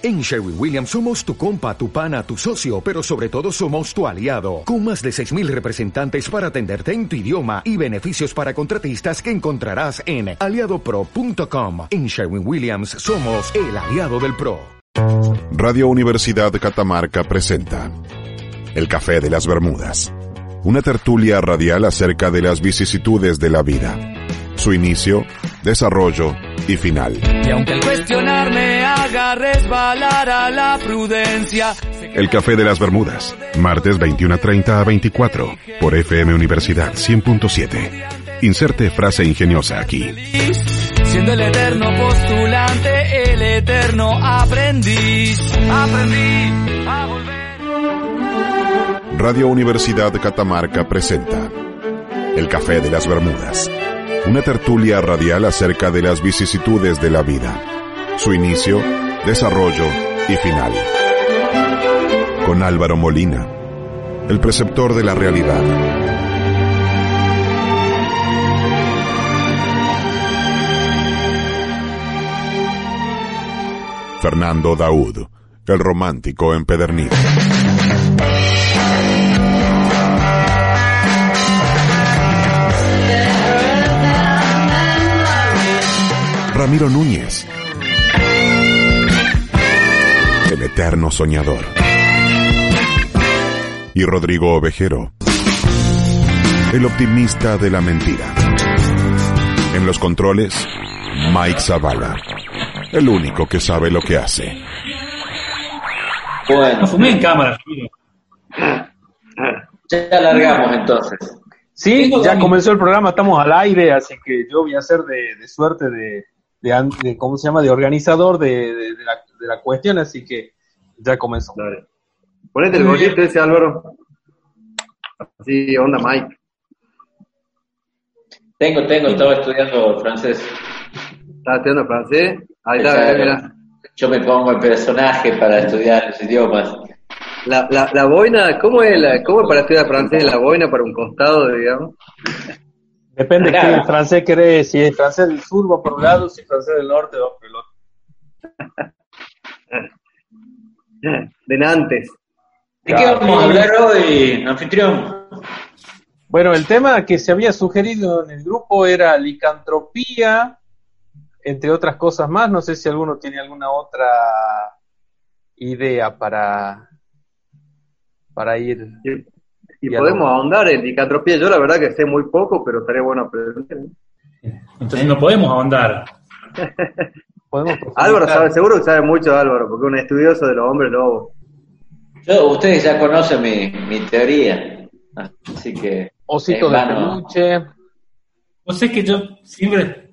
En Sherwin Williams somos tu compa, tu pana, tu socio, pero sobre todo somos tu aliado, con más de 6.000 representantes para atenderte en tu idioma y beneficios para contratistas que encontrarás en aliadopro.com. En Sherwin Williams somos el aliado del PRO. Radio Universidad Catamarca presenta El Café de las Bermudas, una tertulia radial acerca de las vicisitudes de la vida, su inicio, desarrollo y final. Y aunque el cuestionar me haga resbalar a la prudencia. El Café de las Bermudas, martes 21.30 a 24, por FM Universidad 100.7. Inserte frase ingeniosa aquí. Siendo el eterno postulante, el eterno aprendiz. Aprendí a volver. Radio Universidad Catamarca presenta El Café de las Bermudas, una tertulia radial acerca de las vicisitudes de la vida, su inicio, desarrollo y final. Con Álvaro Molina, el preceptor de la realidad. Fernando Daud, el romántico empedernido. Ramiro Núñez, el eterno soñador. Y Rodrigo Ovejero, el optimista de la mentira. En los controles, Mike Zavala, el único que sabe lo que hace. Bueno, No fumé en cámara. ya largamos entonces. Sí, ya comenzó el programa, estamos al aire, así que yo voy a hacer de, de suerte de, de, an- de- ¿cómo se llama?, de organizador de, de- de la, de la cuestión, así que ya comenzó. Dale. Ponete el bollito ese, Álvaro. Así, onda Mike. Tengo, tengo, estaba estudiando francés. ¿Estás estudiando francés? Ahí está, mira. Yo me pongo el personaje para estudiar los idiomas. La, la, la boina, ¿cómo es, la, ¿cómo es para estudiar francés? La boina para un costado, digamos. Depende Claro. qué francés querés, si es francés del sur va por un lado, si es francés del norte va por el otro. De Nantes. ¿De qué vamos a hablar hoy, anfitrión? Bueno, el tema que se había sugerido en el grupo era licantropía, entre otras cosas más, no sé si alguno tiene alguna otra idea para, para ir Y, Ya podemos ahondar en licantropía. Yo la verdad que sé muy poco, pero estaría bueno aprender. Entonces no podemos ahondar. podemos Álvaro sabe, seguro que sabe mucho Álvaro, porque es un estudioso de los hombres lobos. Yo, ustedes ya conocen mi, mi teoría, así que... Osito en de peluche. No sé que yo siempre,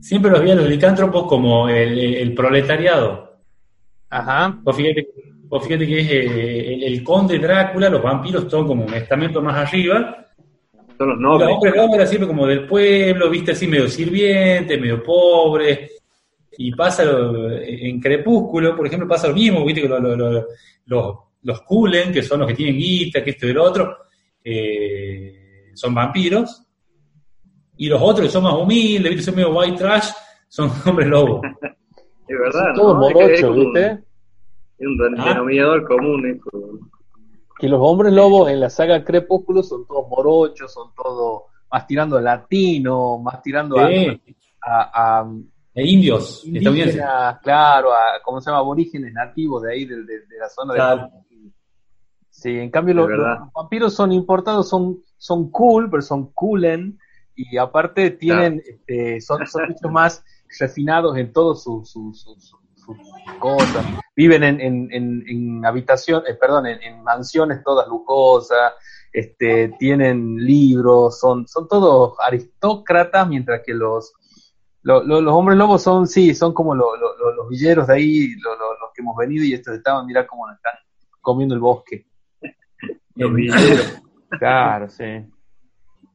siempre los vi a los licántropos como el, el- el proletariado. Ajá. Vos fíjate, vos fíjate que es eh, el, el conde Drácula, los vampiros son como un estamento más arriba. Son los nobles. los hombres lobos era siempre como del pueblo, viste así medio sirviente, medio pobre. Y pasa lo- en Crepúsculo, por ejemplo, pasa lo mismo, viste que lo- lo- lo- los, los Kulen, que son los que tienen guita, que esto y el otro, eh, son vampiros. Y los otros que son más humildes, viste, son medio white trash, son hombres lobos. Es verdad, Todo ¿no? ¿viste? Es un Ah. denominador común eso. Que los hombres lobos en la saga Crepúsculo son todos morochos, son todos más tirando a latino, más tirando a, Sí, a, a e indios, estadounidenses. indígenas, claro, a, ¿cómo se llama? Aborígenes nativos de ahí, de, de- de la zona Claro. de... Sí, en cambio los vampiros son importados, son, son cool, pero son coolen, y aparte tienen, este, son, son mucho más refinados en todo su, su, su, su- sus cosas. Viven en, en, en, en habitación, eh, perdón, en, mansiones todas lujosas, este, tienen libros, son, son todos aristócratas, mientras que los, lo- lo- los hombres lobos son, sí, son como lo- lo- lo- los villeros de ahí, lo- lo- los que hemos venido y estos estaban, mira cómo nos están comiendo el bosque. Los villeros. Claro, sí.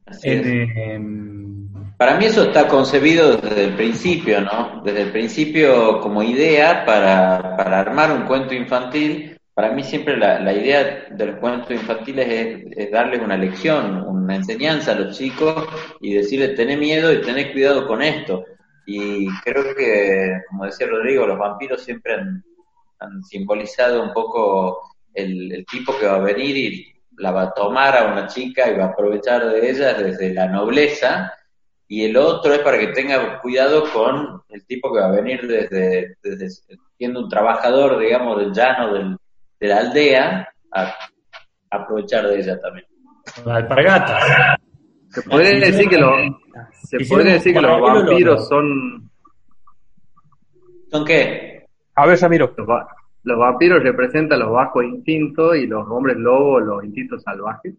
Así en, es. em, Para mí eso está concebido desde el principio, ¿no? Desde el principio como idea para, para armar un cuento infantil. Para mí siempre la, la idea de los cuentos infantiles es, es darles una lección, una enseñanza a los chicos y decirles, tené miedo y tené cuidado con esto. Y creo que, como decía Rodrigo, los vampiros siempre han, han simbolizado un poco el, el tipo que va a venir y la va a tomar a una chica y va a aprovechar de ella desde la nobleza, y el otro es para que tenga cuidado con el tipo que va a venir desde, desde siendo un trabajador, digamos, del llano, del, de la aldea, a, aprovechar de ella también. La alpargata. Se puede decir que los, se puede decir que los vampiros son, ¿Son qué? A ver, Samiro. los, va- los vampiros representan los bajos instintos y los hombres lobos los instintos salvajes.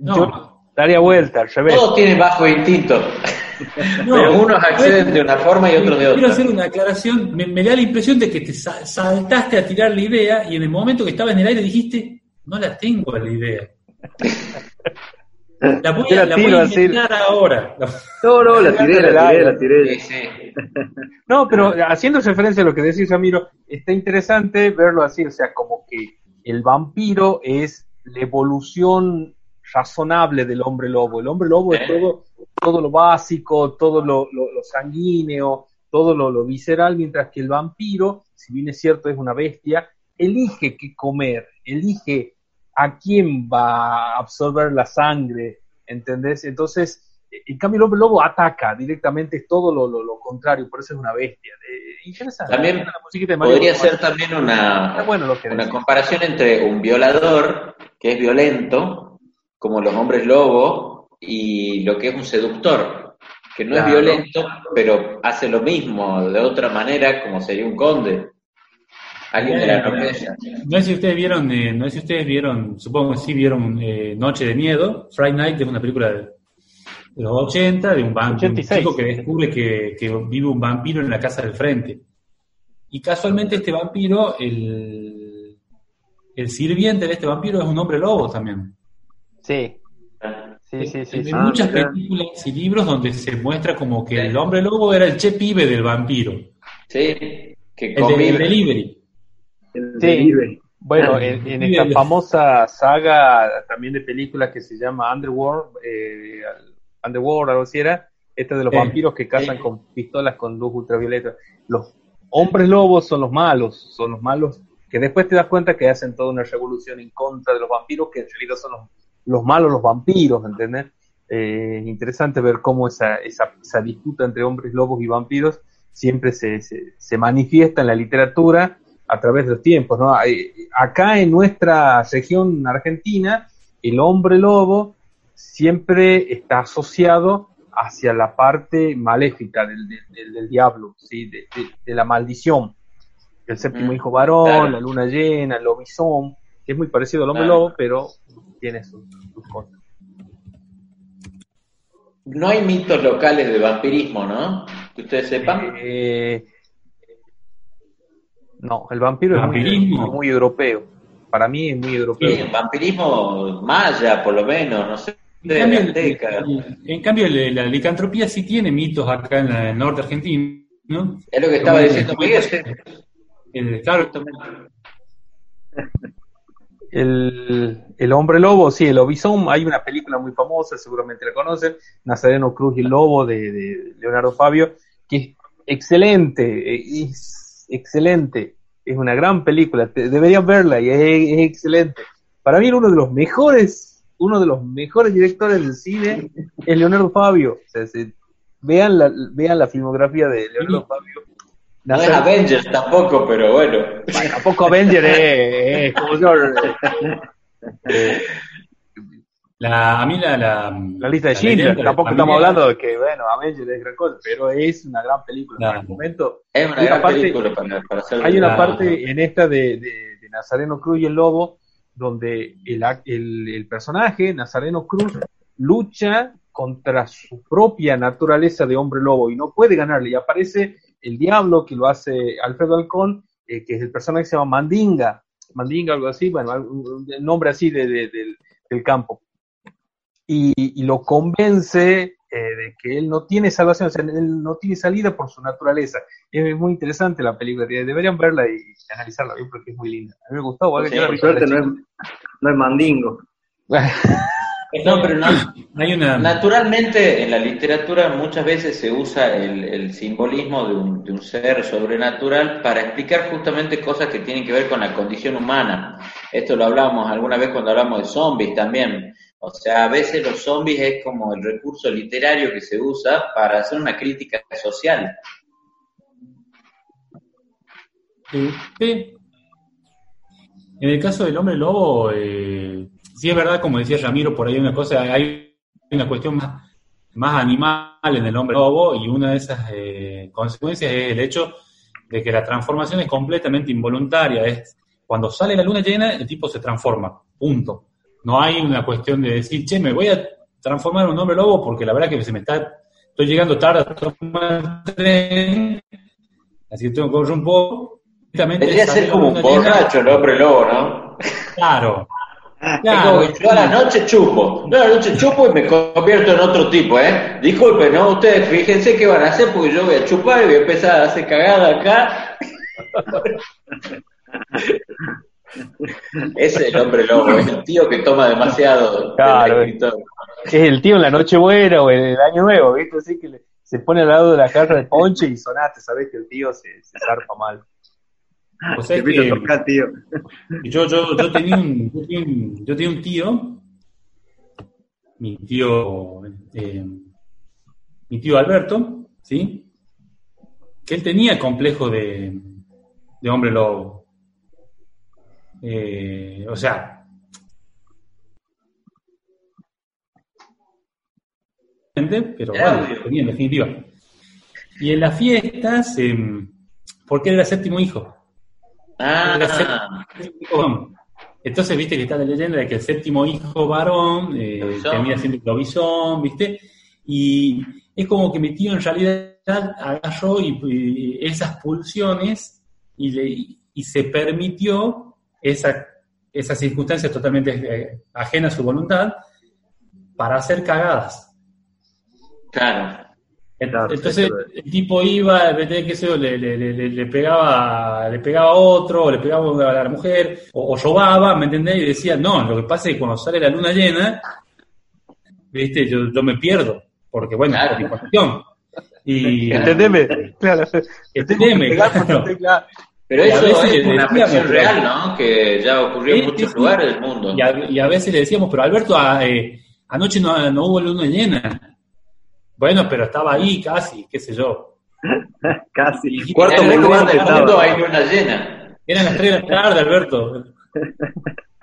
No, Yo daría vuelta al revés. Todos tienen bajo instinto, no. pero unos acceden de una forma y otros de Quiero otra. hacer una aclaración. Me, me da la impresión de que te sa- saltaste a tirar la idea y en el momento que estaba en el aire dijiste, no la tengo la idea. La voy a, la tiro voy a así. ahora. No, no, la tiré, la tiré, la tiré. Sí, sí. No, pero haciendo referencia a lo que decís, Ramiro, está interesante verlo así, o sea, como que el vampiro es la evolución razonable del hombre lobo. El hombre lobo es todo, todo lo básico, todo lo, lo- lo sanguíneo, todo lo, lo visceral, mientras que el vampiro, si bien es cierto, es una bestia, elige qué comer, elige a quién va a absorber la sangre, ¿entendés? Entonces, en cambio el hombre lobo ataca directamente, es todo lo, lo- lo contrario, por eso es una bestia. Eh, interesante. También La Mario Podría ser también una, Está bueno lo que una decís. comparación entre un violador que es violento, como los hombres lobo, y lo que es un seductor, que no Claro. es violento, pero hace lo mismo de otra manera, como sería un conde. Alguien de la nobleza. No sé si ustedes vieron, eh, no sé si ustedes vieron, supongo que sí vieron eh, Noche de Miedo, Friday Night, es una película de, de los 80, de un, van- de un 86. chico que descubre que, que vive un vampiro en la casa del frente. Y casualmente este vampiro, el, el sirviente de este vampiro es un hombre lobo también. Sí, sí, sí, sí. Hay. Ah, muchas películas y libros donde se muestra como que el hombre lobo era el che pibe del vampiro, Sí, que el delivery. El Sí. delivery. Bueno, en, en esta famosa saga también de películas que se llama Underworld, eh, Underworld, algo así era, esta de los vampiros que cazan con pistolas con luz ultravioleta. Los hombres lobos son los malos, son los malos que después te das cuenta que hacen toda una revolución en contra de los vampiros, que en realidad son los, los malos, los vampiros, ¿entendés? Eh, interesante ver cómo esa, esa, esa disputa entre hombres lobos y vampiros siempre se, se, se manifiesta en la literatura a través de los tiempos, ¿no? Acá en nuestra región argentina, el hombre lobo siempre está asociado hacia la parte maléfica del, del- del- del diablo, ¿sí? de, de- de la maldición. El séptimo Mm, hijo varón, claro. la luna llena, el lobizón, que es muy parecido al hombre Claro. lobo, pero tiene sus, sus cosas. No hay mitos locales de vampirismo, ¿no? Que ustedes sepan. Eh, no, el vampiro es muy, ¿Vampirismo? muy europeo. Para mí es muy europeo. Sí, vampirismo maya, por lo menos, no sé. En De cambio, el- el- en cambio, el- la licantropía sí tiene mitos acá en la- el norte argentino, ¿no? Es lo que estaba Como- diciendo Miguel. El- claro, El, el hombre lobo, sí, el lobizón, hay una película muy famosa, seguramente la conocen, Nazareno Cruz y el Lobo de, de Leonardo Fabio, que es excelente, eh, es excelente, es una gran película, te- deberían verla y es, es excelente. Para mí uno de los mejores, uno de los mejores directores del cine es Leonardo Fabio. O sea, se- vean, la, vean la filmografía de Leonardo Fabio. No es Avengers tampoco, pero bueno. bueno, tampoco Avenger es, es como yo. eh, la, a mí la, la, La lista de la Schindler, leyenda tampoco estamos hablando de que, bueno, Avengers es gran cosa, pero es una gran película. Claro. En el momento, Es una Hay una gran parte- película para, para hacer. hay una parte en esta de, de- de Nazareno Cruz y el Lobo, donde el, ac- el, el personaje, Nazareno Cruz, lucha contra su propia naturaleza de hombre lobo y no puede ganarle. Y aparece el diablo que lo hace Alfredo Alcón, eh, que es el personaje que se llama Mandinga, Mandinga, algo así, bueno, un nombre así de- de- del, del campo. Y, y lo convence eh, de que él no tiene salvación, o sea, él no tiene salida por su naturaleza. Es muy interesante la película, deberían verla y analizarla bien porque es muy linda. A mí me gustó, ¿vale? Sí, por suerte no es, no es mandingo. No, pero no, hay una... naturalmente en la literatura muchas veces se usa el, el simbolismo de un, de un ser sobrenatural para explicar justamente cosas que tienen que ver con la condición humana. Esto lo hablamos alguna vez cuando hablamos de zombies también. O sea, a veces los zombies es como el recurso literario que se usa para hacer una crítica social. En el caso del hombre lobo, eh, sí es verdad, como decía Ramiro, por ahí una cosa, hay una cuestión más, más animal en el hombre lobo y una de esas eh, consecuencias es el hecho de que la transformación es completamente involuntaria. Es cuando sale la luna llena, el tipo se transforma, punto. No hay una cuestión de decir, che, me voy a transformar en un hombre lobo porque la verdad que se me está, estoy llegando tarde a tomar el tren, así que tengo que correr un poco. Que ser como un borracho el hombre lobo, ¿no? Claro. Es como que yo a la noche chupo, yo a la noche chupo y me convierto en otro tipo, ¿eh? Disculpen, ¿no? Ustedes fíjense qué van a hacer porque yo voy a chupar y voy a empezar a hacer cagada acá. Ese es el hombre lobo, es el tío que toma demasiado. Claro, del. Es el tío en la Nochebuena o en el Año Nuevo, ¿viste? Así que le- se pone al lado de la caja de ponche y sonate, sabés que el tío se, se zarpa mal. O sea, que tocar, tío. yo, yo, yo, tenía un, yo, tenía un, yo tenía un tío, mi tío, eh, mi tío Alberto, ¿sí? Que él tenía el complejo de, de hombre lobo. Eh, o sea, pero bueno, tenía en definitiva. Y en las fiestas, eh, porque él era séptimo hijo. Era Ah, séptimo hijo varón. Entonces, viste que está la leyenda de que el séptimo hijo varón eh, termina siendo lobizón, viste, y es como que mi tío en realidad agarró y, y esas pulsiones y, le, y se permitió esa, esa circunstancia totalmente eh, ajena a su voluntad para hacer cagadas. claro. Entonces es. el tipo iba, ¿entendés? qué sé yo, le, le, le, pegaba, le pegaba a otro, o le pegaba a la mujer, o, o robaba, ¿me entendés? Y decía, no, lo que pasa es que cuando sale la luna llena, viste, yo, yo me pierdo, porque bueno, Claro. por mi cuestión. Y ¿Entendeme? Claro. entendeme, claro. Pero Y eso es una pero- real, ¿no? Que ya ocurrió en muchos lugares del mundo. Y a, y a veces le decíamos, pero Alberto, a- eh, anoche no, no hubo luna llena. Bueno, pero estaba ahí casi, qué sé yo. Casi. Y- Cuarto en el lugar del mundo hay luna llena. Eran las 3 de la tarde, Alberto.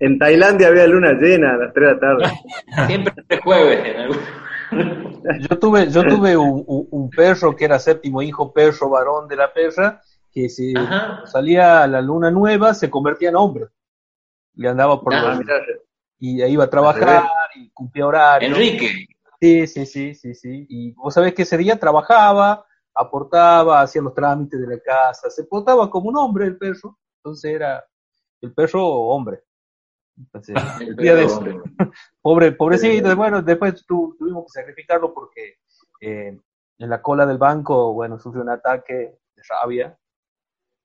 En Tailandia había luna llena a las 3 de la tarde. Siempre es jueves. En algún... Yo tuve, yo tuve un, perro que era séptimo hijo, perro varón de la perra, que si salía a la luna nueva se convertía en hombre. Y andaba por Ah, los- y ahí iba a trabajar y cumplía horario. Enrique. Sí, sí, sí, sí, sí. Y vos sabés que ese día trabajaba, aportaba, hacía los trámites de la casa, se portaba como un hombre el perro. Entonces era el perro hombre. Entonces, El el día de perro eso. hombre. Pobre, pobrecito, bueno, después tu- tuvimos que sacrificarlo porque eh, en la cola del banco, bueno, sufrió un ataque de rabia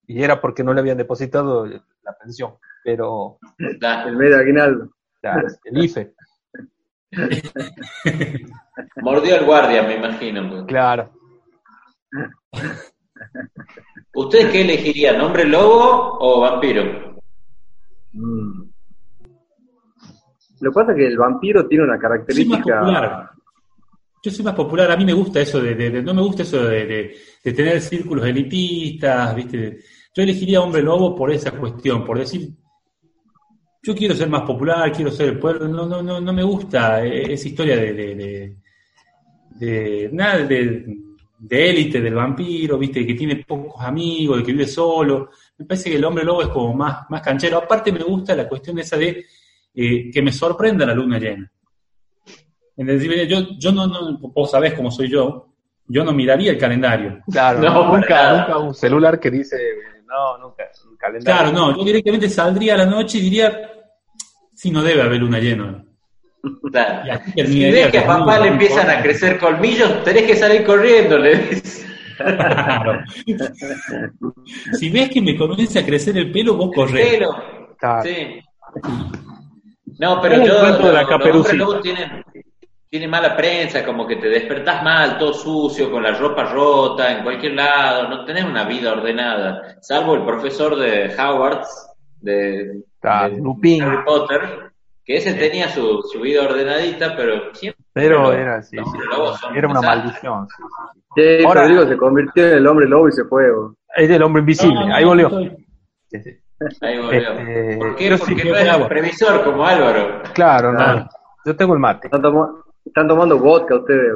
y era porque no le habían depositado la pensión, pero el medio aguinaldo. el IFE, Mordió al guardia, me imagino. claro. ¿Ustedes qué elegirían? ¿Hombre lobo o vampiro? Mm. Lo que pasa es que el vampiro tiene una Soy más característica. popular. Yo soy más popular, a mí me gusta eso de, de- de- no me gusta eso de, tener círculos elitistas, ¿viste? Yo elegiría hombre lobo por esa cuestión, por decir, yo quiero ser más popular, quiero ser el pueblo, no, no, no, no me gusta eh, esa historia de, de, de- de- nada de, de élite del vampiro, ¿viste? Que tiene pocos amigos, de que vive solo. Me parece que el hombre lobo es como más, más canchero. Aparte me gusta la cuestión esa de eh, que me sorprenda la luna llena. En decir, yo, yo no, no, vos sabés cómo soy yo, yo no miraría el calendario. Claro, No, nunca, nunca un celular que dice, no, nunca, un calendario. Claro, no, yo directamente saldría a la noche y diría, si no debe haber luna llena. Claro. Si ves que a papá le empiezan a crecer colmillos, tenés que salir corriendo, le dices. Claro. si ves que me comienza a crecer el pelo, vos corrés. Pero, Claro. sí. No, pero yo, cuento de la los hombres lobos tienen, tienen mala prensa, como que te despertás mal, todo sucio, con la ropa rota, en cualquier lado, no tenés una vida ordenada, salvo el profesor de Howard, de, Ah, de Lupin. Harry Potter, que ese tenía su, su vida ordenadita, pero siempre... Pero los- era, sí, los sí, era una maldición. sí, sí, sí. Ahora- Rodrigo se convirtió en el hombre lobo y se fue. Es el hombre invisible, No, no, ahí volvió. Sí, sí. Ahí volvió. Este, ¿Por qué? sí Porque que no es agua. previsor como Álvaro. Claro, no. Ah. Yo tengo el mate. Están, tomo- están tomando vodka ustedes.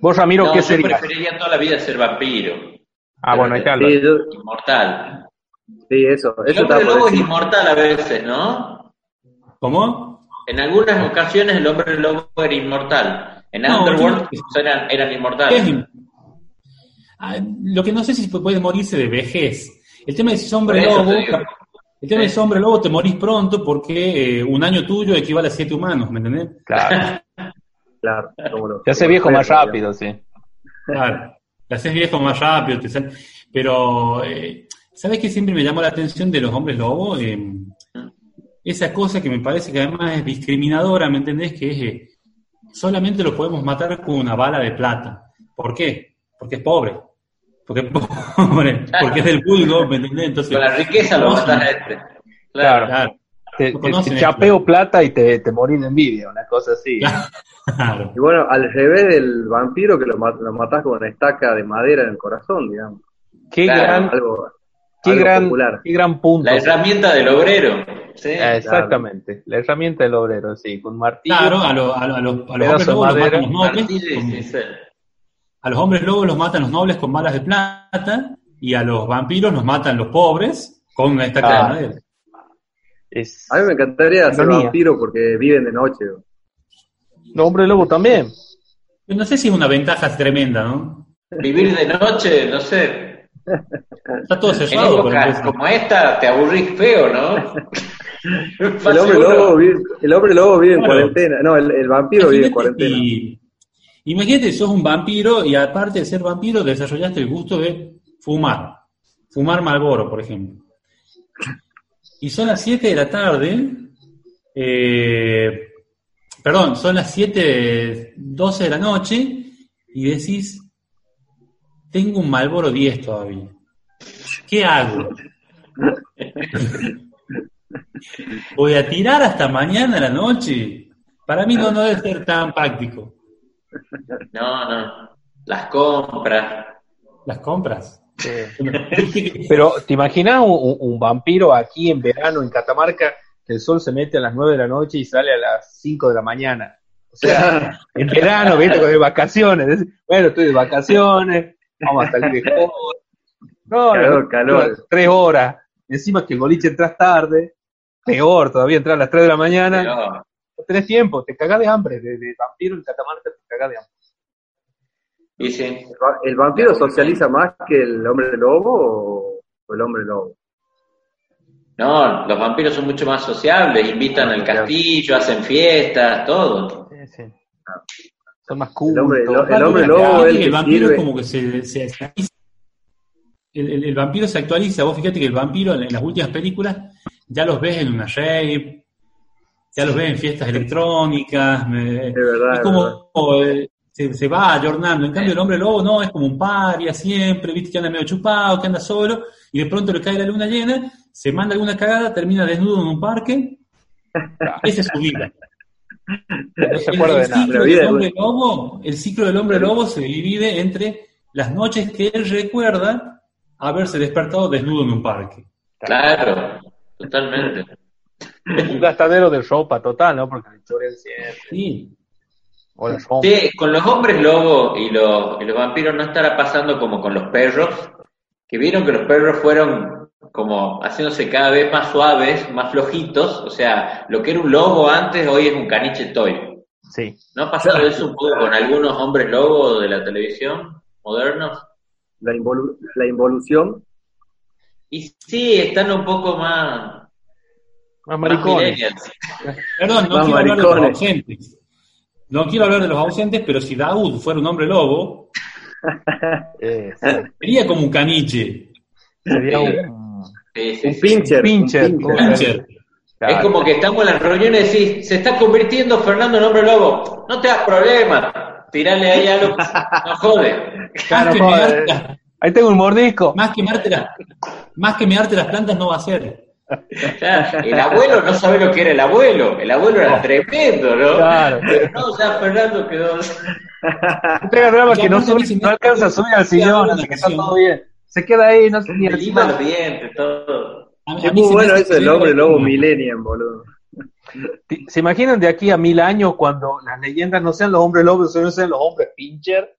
Vos, Ramiro, No, ¿qué yo serías? preferiría toda la vida ser vampiro, Ah, bueno, ahí está Sí, Álvaro. yo- inmortal. sí, eso. El Eso hombre lobo es inmortal a veces, ¿no? ¿Cómo? En algunas ocasiones el hombre lobo era inmortal. En No, Underworld yo- eran, eran ¿Qué inmortales. Ah, lo que no sé si puede morirse de vejez. El tema es si sos hombre lobo. te. El tema es si sos hombre lobo te morís pronto porque eh, un año tuyo equivale a siete humanos, ¿me entendés? Claro. Claro, como los- Se hace como viejo más rápido, sí. Claro. Te haces viejo más rápido. Te sal- Pero, eh, ¿sabes qué siempre me llamó la atención de los hombres lobo? Eh, esa cosa que me parece que además es discriminadora, ¿me entendés? Que es eh, solamente lo podemos matar con una bala de plata. ¿Por qué? Porque es pobre. Porque es pobre. Porque es del vulgo, ¿me entendés? Entonces, Con la riqueza lo matas a este. Claro. Claro, Te, esto. chapeo plata y te, te morís de envidia, una cosa así. claro. Y bueno, al revés del vampiro que lo, lo matás con una estaca de madera en el corazón, digamos. Qué Claro. gran, Algo, qué algo gran, popular. qué gran punto. La herramienta del obrero. ¿sí? Eh, Exactamente, la herramienta del obrero, sí, con martillo. Claro, a, lo- a lo- a los, a los hombres los matan. A los hombres lobos los matan los nobles con balas de plata y a los vampiros los matan los pobres con estaca Ah. de madera. Es... A mí me encantaría ser vampiro porque viven de noche. bo. No, hombre lobo también. No sé si es una ventaja tremenda, ¿no? Vivir de noche, no sé. Está todo En cerrado. por épocas como esta te aburrís feo, ¿no? El hombre, lobo vive, el hombre lobo vive en cuarentena. No, el, el vampiro vive en cuarentena. si- Imagínate, sos un vampiro y aparte de ser vampiro desarrollaste el gusto de fumar. Fumar Malboro, por ejemplo. Y son las 7 de la tarde. eh, perdón, son las 7, 12 de la noche y decís, tengo un Malboro 10 todavía. ¿Qué hago? ¿Voy a tirar hasta mañana a la noche? Para mí no, no debe ser tan práctico. No, no. Las compras. ¿Las compras? Pero, ¿te imaginas un, vampiro aquí en verano en Catamarca que el sol se mete a las 9 de la noche y sale a las 5 de la mañana? O sea, en verano, ¿viste? Con de vacaciones. Bueno, estoy de vacaciones, vamos a salir de. No, Calor, no, calor. Tres horas. Encima que el boliche entras tarde. Peor todavía, entrar a las 3 de la mañana. No. No tenés tiempo, te cagás de hambre. De, de vampiro en Catamarca te cagás de hambre. Y sí. ¿El va- ¿El vampiro socializa más que el hombre lobo o, el hombre lobo? No, los vampiros son mucho más sociables, invitan al castillo, hacen fiestas, todo. Sí, sí. Son más cool. El hombre- el- todo. el hombre Viste lobo es el vampiro sirve. como que se, se actualiza. El, el- el vampiro se actualiza. Vos fíjate que el vampiro en, en las últimas películas ya los ves en una rave, ya los ves en fiestas electrónicas. me- Es verdad, es como eh, se, se va ayornando. En cambio, el hombre lobo no, es como un paria siempre, viste que anda medio chupado, que anda solo, y de pronto le cae la luna llena, se manda alguna cagada, termina desnudo en un parque. Esa es su vida. No se El- acuerda el de nada. vida del hombre lobo, el ciclo del hombre lobo se divide entre las noches que él recuerda haberse despertado desnudo en un parque. Claro, totalmente. Un gastadero de ropa total, ¿no? Porque siempre. Sí. O. Sí, con los hombres lobo y los, y los vampiros no estará pasando como con los perros, que vieron que los perros fueron como haciéndose cada vez más suaves, más flojitos, o sea, lo que era un lobo antes hoy es un caniche toy. Sí. ¿No ha pasado eso un poco con algunos hombres lobo de la televisión modernos? La, involu- la involución. Y sí, están un poco más, Más maricones. Perdón, no Más quiero hablar de los ausentes. No quiero hablar de los ausentes, pero si Daud fuera un hombre lobo, Eh, sería como un caniche, Sería un, Sí, sí, Un pincher. pincher. un pincher. Es como que estamos en las reuniones y decís, se está convirtiendo Fernando en hombre lobo. No te das problema. Tirale ahí algo. No jode. Claro, más, que joder. mearte, Ahí tengo un mordisco. más, que mearte las, más que mearte las plantas no va a ser. Ya, el abuelo no sabe lo que era el abuelo. El abuelo era tremendo, ¿no? Claro. Pero no, ya Fernando quedó. No drama Ya, que no, sube- no alcanza a subir al sillón, así que está todo bien. Se queda ahí, no se ni El encima. ardiente, todo. A mí- a Es muy bueno eso del hombre lobo millennium, boludo. ¿Se imaginan de aquí a mil años cuando las leyendas no sean los hombres lobos, sino sean los hombres pincher?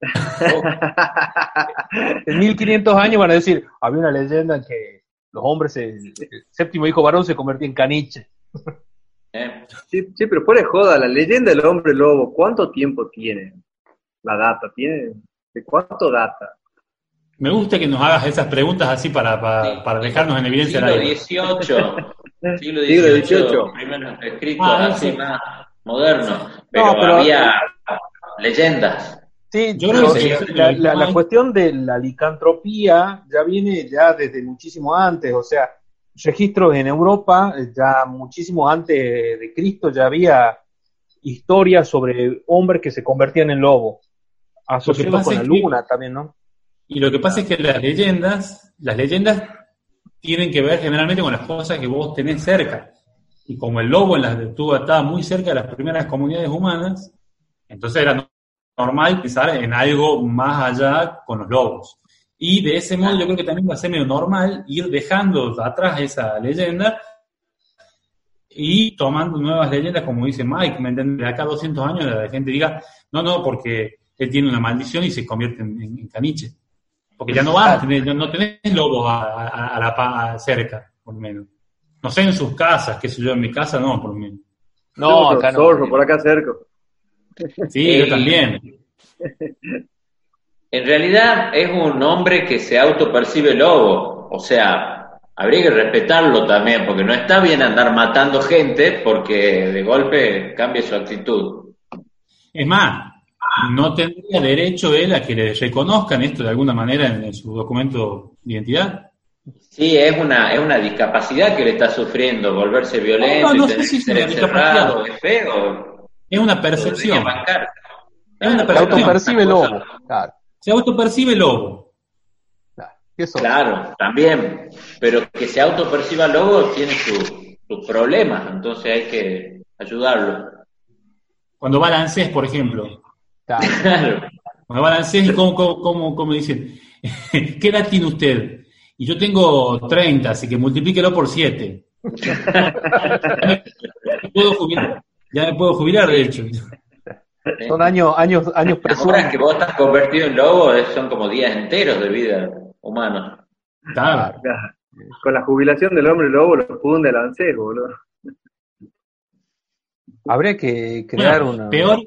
En 1500 años van a decir, había una leyenda en que los hombres, se- el séptimo hijo varón se convertía en caniche. ¿eh? Sí, sí, pero fuera de joda, la leyenda del hombre lobo, ¿cuánto tiempo tiene? La data, ¿tiene? ¿De cuánto data? Me gusta que nos hagas esas preguntas así para, para, para dejarnos en evidencia. Siglo. XVIII. Siglo XVIII. Primeros escritos Ah, así ese. más modernos. Pero, No, pero- había leyendas. Sí, Yo creo que sí, la, la- la cuestión de la licantropía ya viene ya desde muchísimo antes, o sea, registros en Europa, eh, ya muchísimo antes de Cristo ya había historias sobre hombres que se convertían en lobos, asociados con la que- luna también, ¿no? Y lo que pasa es que las leyendas, las leyendas tienen que ver generalmente con las cosas que vos tenés cerca. Y como el lobo en las estuvo estaba muy cerca de las primeras comunidades humanas, entonces era no- normal pensar en algo más allá con los lobos. Y de ese modo yo creo que también va a ser medio normal ir dejando atrás esa leyenda y tomando nuevas leyendas, como dice Mike, ¿me entiendes? De acá a 200 años la gente diga, no, no, porque él tiene una maldición y se convierte en, en- caniche. Porque ya no van a tener, no, no tenés lobos a, a- a la pa- cerca, por lo menos. No sé en sus casas, qué sé yo, en mi casa no, por lo menos. No, acá no. zorro por acá cerca. Sí, yo también. En realidad es un hombre que se autopercibe lobo. O sea, habría que respetarlo también, porque no está bien andar matando gente porque de golpe cambie su actitud. Es más, no tendría derecho él a que le reconozcan esto de alguna manera en, en su documento de identidad. Sí, es una, es una discapacidad que le está sufriendo, volverse violento No, no y que ser encerrado, es feo. Es una percepción. Es una Se percepción. autopercibe Una cosa- lobo, claro, Se autopercibe lobo. claro. Eso. Claro, también. Pero que se autoperciba lobo tiene sus problemas, entonces hay que ayudarlo. Cuando balancees, por ejemplo. claro. Claro. Cuando cómo, cómo, cómo, cómo dicen, ¿qué edad tiene usted? Y yo tengo 30, así que multiplíquelo por 7. puedo jubilar. Ya me puedo jubilar, de hecho. Son años, años, años presuros. que vos estás convertido en lobo es- son como días enteros de vida humano. Claro. Con la jubilación del hombre lobo lo funde el ANSES, boludo. Habría que crear Bueno, una. Peor,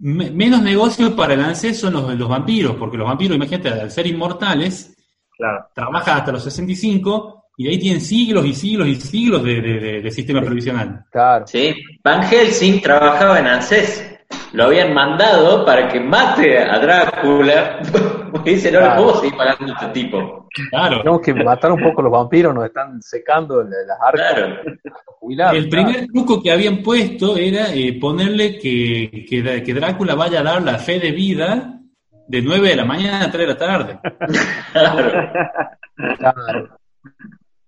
me- menos negocios para el ANSES son los, los vampiros, porque los vampiros, imagínate, al ser inmortales, Claro. trabajan hasta los 65 y de ahí tienen siglos y siglos y siglos de, de- de- de sistema previsional. Claro. ¿sí? Van Helsing trabajaba en ANSES. Lo habían mandado para que mate a Drácula. Porque dice, no le Claro. puedo seguir pagando a este tipo. Claro. Tenemos que matar un poco los vampiros, nos están secando las arcas Claro. jubilados. El primer truco que habían puesto era eh, ponerle que, que, que Drácula vaya a dar la fe de vida de 9 de la mañana a 3 de la tarde. Claro. Claro.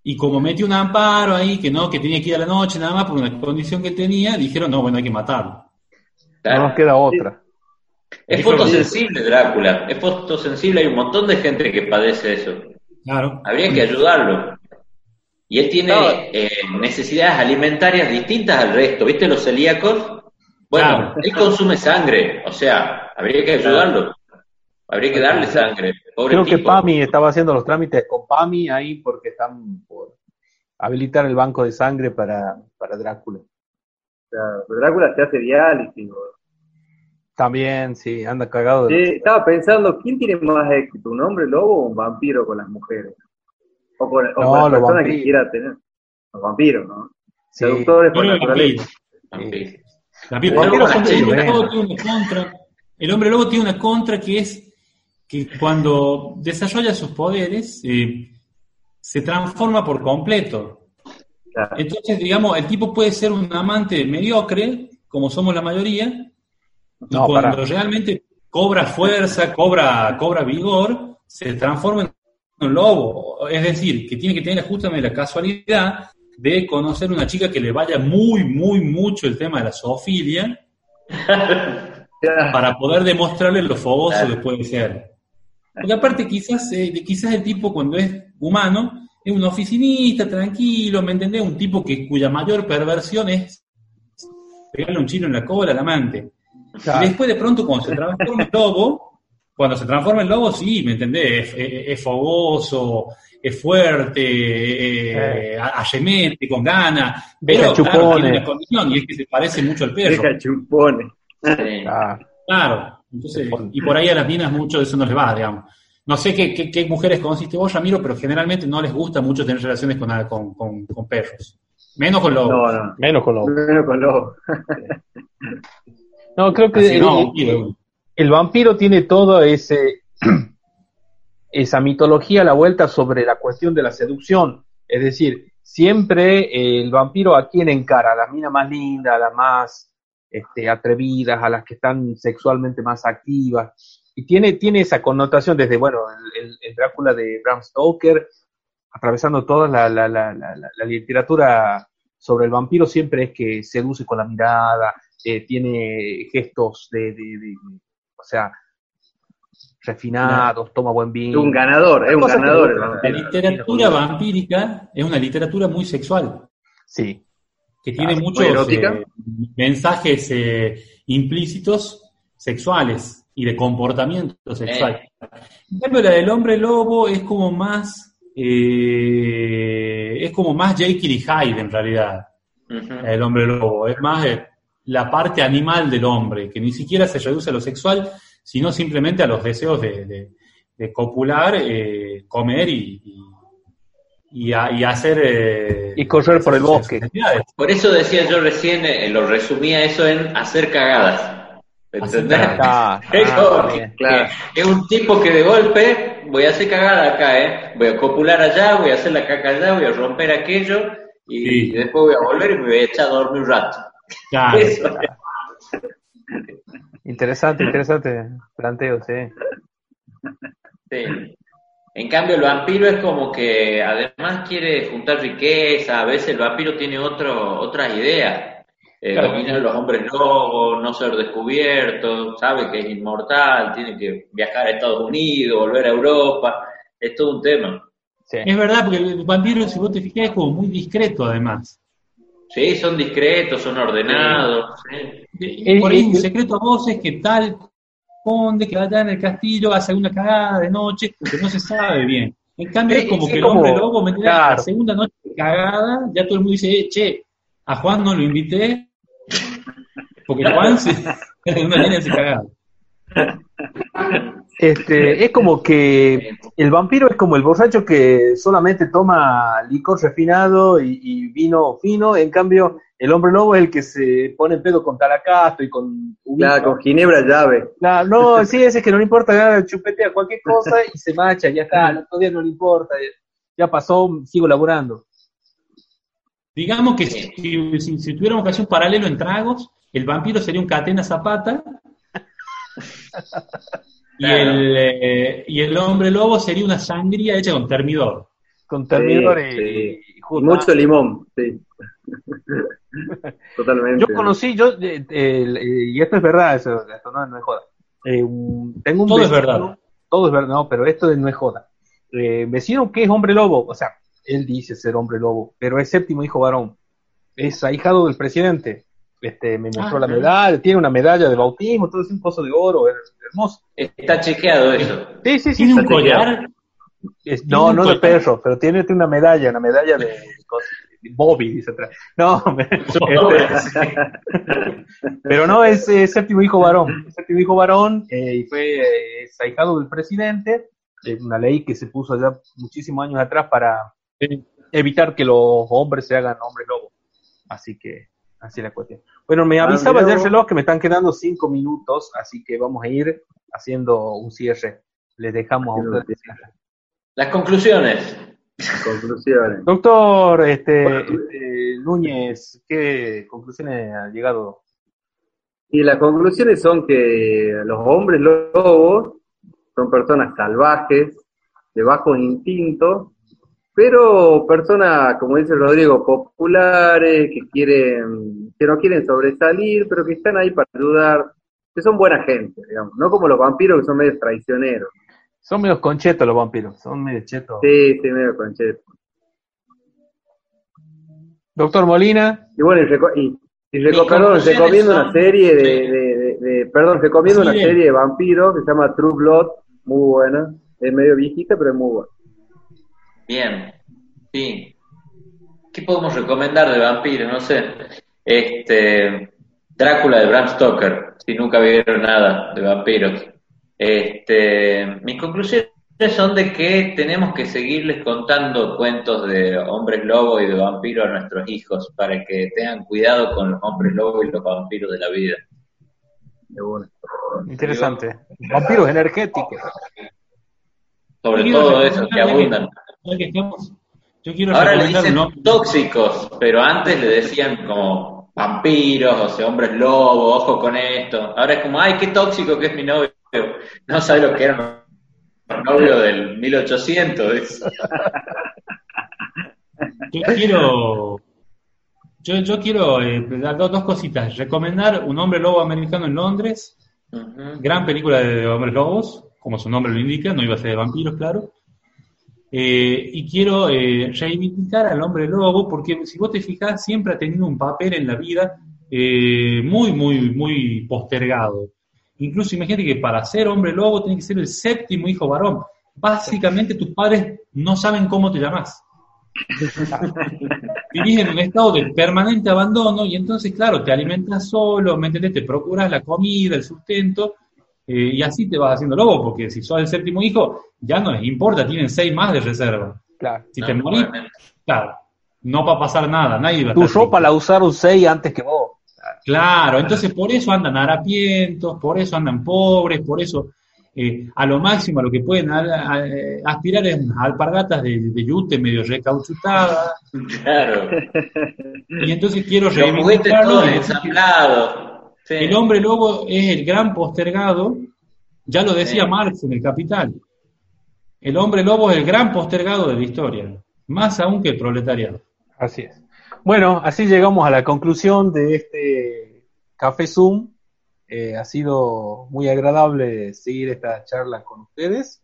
Y como metió un amparo ahí, que no, que tenía que ir a la noche nada más por una condición que tenía, dijeron, no, bueno, hay que matarlo. No nos queda otra. Es fotosensible Drácula. Es fotosensible. Hay un montón de gente que padece eso. Claro. Habría que ayudarlo. Y él tiene eh, necesidades alimentarias distintas al resto. ¿Viste los celíacos? Bueno, Claro. él consume sangre. O sea, habría que ayudarlo. Habría que darle sangre. Pobre Creo que. PAMI estaba haciendo los trámites con PAMI ahí porque están por habilitar el banco de sangre para, para Drácula. Pero Drácula se hace diálisis. También, sí, anda cagado. Sí, de- estaba pensando, ¿quién tiene más éxito, un hombre lobo o un vampiro con las mujeres? O con, o No, con la los persona que vampiros. quiera tener. Los vampiros, ¿no? Sí. Seductores por naturaleza. vampiros. Los son. El hombre lobo tiene una contra que es que cuando desarrolla sus poderes eh, se transforma por completo. Claro. Entonces, digamos, el tipo puede ser un amante mediocre, como somos la mayoría, y cuando realmente cobra fuerza, cobra, cobra vigor, se transforma en un lobo. Es decir, que tiene que tener justamente la casualidad de conocer una chica que le vaya muy, muy mucho el tema de la zoofilia para poder demostrarle lo fogoso que puede ser. Porque aparte quizás, eh, de- quizás el tipo cuando es humano es un oficinista, tranquilo, ¿me entendés? Un tipo que, cuya mayor perversión es pegarle un chino en la cola al amante. Claro. Y después de pronto cuando se transforma en lobo, cuando se transforma en lobo, sí, ¿me entendés? Es, es- es fogoso, es fuerte, eh, a- arremete, con ganas, pero claro, tiene una condición y es que se parece mucho al perro. Deja chupones. Sí. Ah, Claro, entonces, y por ahí a las minas mucho de eso no les va, digamos. No sé qué, qué, qué mujeres consiste vos, Ramiro, pero generalmente no les gusta mucho tener relaciones con, con, con, con perros. Menos con lobos. No, no. menos con los. Menos con lobo. No, creo que el, no, el- tío. el vampiro tiene todo ese esa mitología a la vuelta sobre la cuestión de la seducción. Es decir, siempre el vampiro a quién encara, a las minas más lindas, a las más este, atrevidas, a las que están sexualmente más activas. Y tiene, tiene esa connotación desde, bueno, el, Drácula de Bram Stoker, atravesando toda la, la- la- la- literatura sobre el vampiro, siempre es que seduce con la mirada, eh, tiene gestos de, de- de- o sea, refinados, toma buen Es vino. un ganador, es un que ganador. La literatura vampírica es una literatura muy sexual, Sí, que tiene Claro, muchos eh, mensajes eh, implícitos sexuales y de comportamiento sexual. En cambio, la del hombre lobo es como más, eh, es como más Jekyll y Hyde en realidad. Ujú. el hombre lobo, es más eh, la parte animal del hombre, que ni siquiera se reduce a lo sexual, sino simplemente a los deseos de, de- de copular, eh, comer y, y, a- y hacer... eh, Y correr por el bosque. Por eso decía yo recién, eh, lo resumía eso en hacer cagadas. ¿Entendés? Ah, Es ah. Claro. que es un tipo que de golpe voy a hacer cagada acá, ¿eh? Voy a copular allá, voy a hacer la caca allá, voy a romper aquello y, Sí. y después voy a volver y me voy a echar a dormir un rato. Claro. Eso. Interesante, interesante planteo, sí. Sí. En cambio, el vampiro es como que además quiere juntar riqueza, a veces el vampiro tiene otro, otras ideas. Eh, Claro. Dominar a los hombres lobos, no ser descubierto, sabe que es inmortal, tiene que viajar a Estados Unidos, volver a Europa, es todo un tema. sí. Es verdad, porque el vampiro, si vos te fijas, es como muy discreto además. Sí, son discretos, son ordenados. sí. Por ahí Eh, un eh, secreto a voces que tal conde que vaya en el castillo hace una cagada de noche, que no se sabe bien. En cambio, es como sí, que el como- hombre lobo me la claro. segunda noche de cagada, ya todo el mundo dice, eh, che, a Juan no lo invité, porque Juan se, una se cagada. Este, es como que el vampiro es como el borracho que solamente toma licor refinado y, y vino fino, en cambio el hombre lobo es el que se pone en pedo con talacasto y con. Claro, con ginebra llave. Claro, no, sí, ese que no le importa, ya chupetea cualquier cosa y se marcha, ya está, el otro día no le importa, ya pasó, sigo laburando. Digamos que si, si- si tuviéramos que hacer un paralelo en tragos, el vampiro sería un catena zapata y, Claro. el, eh, y el hombre lobo sería una sangría hecha con termidor. Con termidor Sí, y, sí. y Y justo. mucho limón, sí. Totalmente. Yo conocí, yo, eh, eh, y esto es verdad, eso, esto no, no es joda. Eh, un- tengo un Todo es verdad. Todo es verdad, no, pero esto no es joda. Eh, vecino que es hombre lobo, o sea, él dice ser hombre lobo, pero es séptimo hijo varón. Es ahijado del presidente. Este, me mostró Ah, la medalla, tiene una medalla de bautismo, todo es un pozo de oro, es hermoso. Está chequeado eso. Sí, sí, sí. Tiene un collar, Es- no, un no de perro, pero tiene, tiene una medalla, una medalla de, de Bobby, dice atrás. No, me- este, pero no, es eh, séptimo hijo varón. Es séptimo hijo varón eh, y fue eh, es ahijado del presidente. Es una ley que se puso ya muchísimos años atrás para evitar que los hombres se hagan hombres lobo. Así que, así es la cuestión. Bueno, me Ah, avisaba vos. reloj que me están quedando cinco minutos, así que vamos a ir haciendo un cierre. Les dejamos a ustedes. Las conclusiones. Conclusiones. Doctor este, este, Núñez, ¿qué conclusiones ha llegado? Y las conclusiones son que los hombres lobos son personas salvajes, de bajos instintos, pero personas, como dice Rodrigo, populares, que quieren, que no quieren sobresalir, pero que están ahí para ayudar, que son buena gente, digamos, no como los vampiros que son medio traicioneros. Son medio conchetos los vampiros, son medio chetos. Sí, sí, medio conchetos. Doctor Molina. Y bueno, y, reco- y, y reco- Mis perdón, conclusiones recomiendo son- una serie de, de- de- de- perdón, recomiendo Sí, una bien. serie de vampiros que se llama True Blood, muy buena, es medio viejita, pero es muy buena. Bien, sí. ¿Qué podemos recomendar de vampiros? No sé. Este, Drácula de Bram Stoker, si nunca vieron nada de vampiros. Este, mis conclusiones son de que tenemos que seguirles contando cuentos de hombres lobo y de vampiros a nuestros hijos para que tengan cuidado con los hombres lobo y los vampiros de la vida. Interesante. Vampiros energéticos. Sobre Quiero todo esos que abundan. que estamos- Yo quiero Ahora le dicen tóxicos, pero antes le decían como vampiros, o sea, hombres lobo, ojo con esto. Ahora es como, ay, qué tóxico que es mi novio. No sabe lo que era un novio del 1800. dice. Yo quiero, yo, yo quiero eh, dar dos, dos cositas. Recomendar Un hombre lobo americano en Londres, gran película de hombres lobos, como su nombre lo indica, no iba a ser de vampiros, claro. Eh, y quiero eh, reivindicar al hombre lobo, porque si vos te fijás, siempre ha tenido un papel en la vida eh, muy, muy, muy postergado. Incluso imagínate que para ser hombre lobo tiene que ser el séptimo hijo varón. Básicamente tus padres no saben cómo te llamas. Vivís en un estado de permanente abandono y entonces, claro, te alimentas solo, ¿me entendés? Te procuras la comida, el sustento, eh, y así te vas haciendo lobo, porque si sos el séptimo hijo, ya no les importa, tienen seis más de reserva. Claro. Si No, te morís, claro, no va a pasar nada, nadie va a Tu ropa la usaron seis antes que vos. Claro, entonces por eso andan harapientos, por eso andan pobres, por eso eh, a lo máximo a lo que pueden a- a- aspirar es alpargatas de, de yute medio recauchutadas. Claro. Y entonces quiero reivindicarlo. Sí. el hombre lobo es el gran postergado, ya lo decía Sí. Marx en el Capital. El hombre lobo es el gran postergado de la historia, más aún que el proletariado. Así es. Bueno, así llegamos a la conclusión de este Café Zoom. Eh, ha sido muy agradable seguir esta charla con ustedes.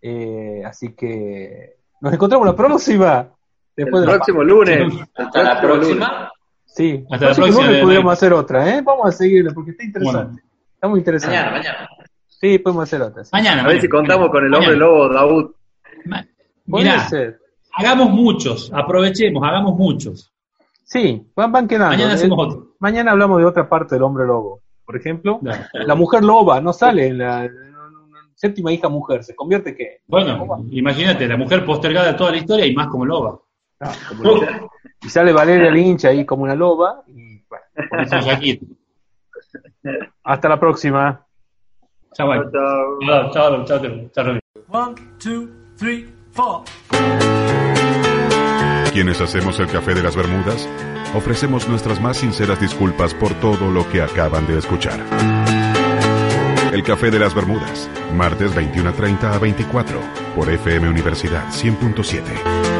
Eh, así que nos encontramos la próxima. El la próximo lunes. Hasta la próxima. Sí, Hasta la próximo próxima, lunes podríamos hacer otra, ¿eh? Vamos a seguirla porque está interesante. Está muy interesante. Mañana, mañana. Sí, podemos hacer otra. sí. Mañana. A ver si mañana. contamos con el hombre Mañana. lobo Daud. Mirá, ser. hagamos muchos, aprovechemos, hagamos muchos. Sí, van, van quedando. Mañana Eh, hacemos otro. mañana hablamos de otra parte del hombre lobo. Por ejemplo, la mujer loba no sale en la, en la séptima hija mujer. ¿Se convierte qué? Bueno, imagínate, la mujer postergada de toda la historia y más como loba. No, como- y sale Valeria Lynch ahí como una loba. Y, bueno, Por eso hasta la próxima. Chao. Chao. Chao, chao, chao, chao, chao. One, two, three, four. Quienes hacemos el café de las Bermudas, ofrecemos nuestras más sinceras disculpas por todo lo que acaban de escuchar. El café de las Bermudas, martes 21.30 a 24, por FM Universidad 100.7.